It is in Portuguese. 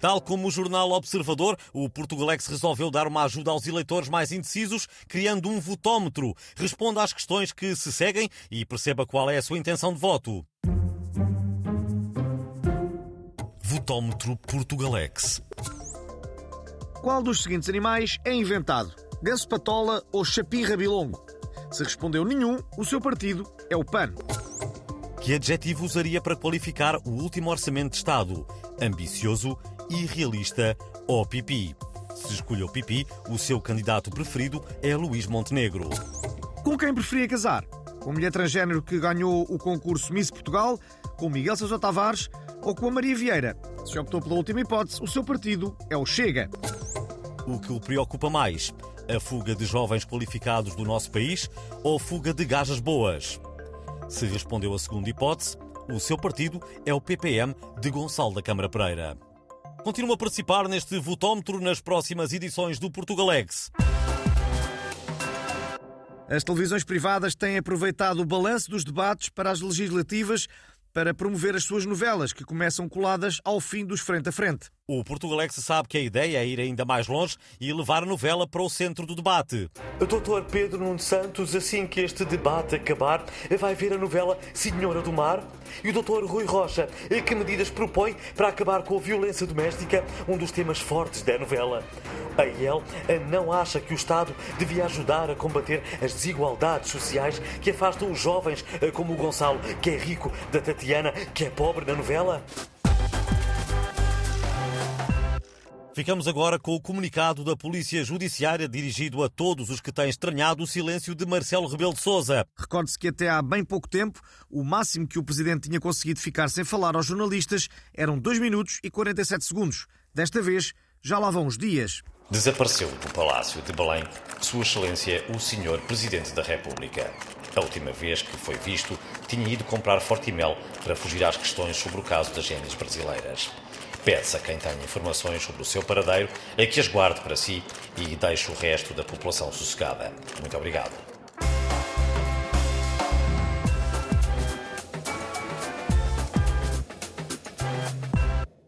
Tal como o jornal Observador, o Portugalex resolveu dar uma ajuda aos eleitores mais indecisos, criando um votómetro. Responda às questões que se seguem e perceba qual é a sua intenção de voto. Votómetro Portugalex. Qual dos seguintes animais é inventado? Ganso patola ou chapim rabilongo? Se respondeu nenhum, o seu partido é o PAN. Que adjetivo usaria para qualificar o último orçamento de Estado? Ambicioso, irrealista ou pipi? Se escolheu pipi, o seu candidato preferido é Luís Montenegro. Com quem preferia casar? Com a mulher transgênero que ganhou o concurso Miss Portugal, com Miguel Sousa Tavares ou com a Maria Vieira? Se optou pela última hipótese, o seu partido é o Chega. O que o preocupa mais? A fuga de jovens qualificados do nosso país ou a fuga de gajas boas? Se respondeu a segunda hipótese, o seu partido é o PPM de Gonçalo da Câmara Pereira. Continua a participar neste votómetro nas próximas edições do Portugalex. As televisões privadas têm aproveitado o balanço dos debates para as legislativas para promover as suas novelas, que começam coladas ao fim dos frente a frente. O Portugalex sabe que a ideia é ir ainda mais longe e levar a novela para o centro do debate. Dr. Pedro Nuno Santos, assim que este debate acabar, vai ver a novela Senhora do Mar? E o Dr. Rui Rocha, que medidas propõe para acabar com a violência doméstica, um dos temas fortes da novela? A ele não acha que o Estado devia ajudar a combater as desigualdades sociais que afastam os jovens, como o Gonçalo, que é rico, da Tatiana, que é pobre na novela? Ficamos agora com o comunicado da Polícia Judiciária dirigido a todos os que têm estranhado o silêncio de Marcelo Rebelo de Sousa. Recorde-se que até há bem pouco tempo, o máximo que o Presidente tinha conseguido ficar sem falar aos jornalistas eram 2 minutos e 47 segundos. Desta vez, já lá vão os dias. Desapareceu do Palácio de Belém Sua Excelência o Senhor Presidente da República. A última vez que foi visto, tinha ido comprar Fortimel para fugir às questões sobre o caso das gêmeas brasileiras. Pede-se a quem tenha informações sobre o seu paradeiro a que as guarde para si e deixe o resto da população sossegada. Muito obrigado.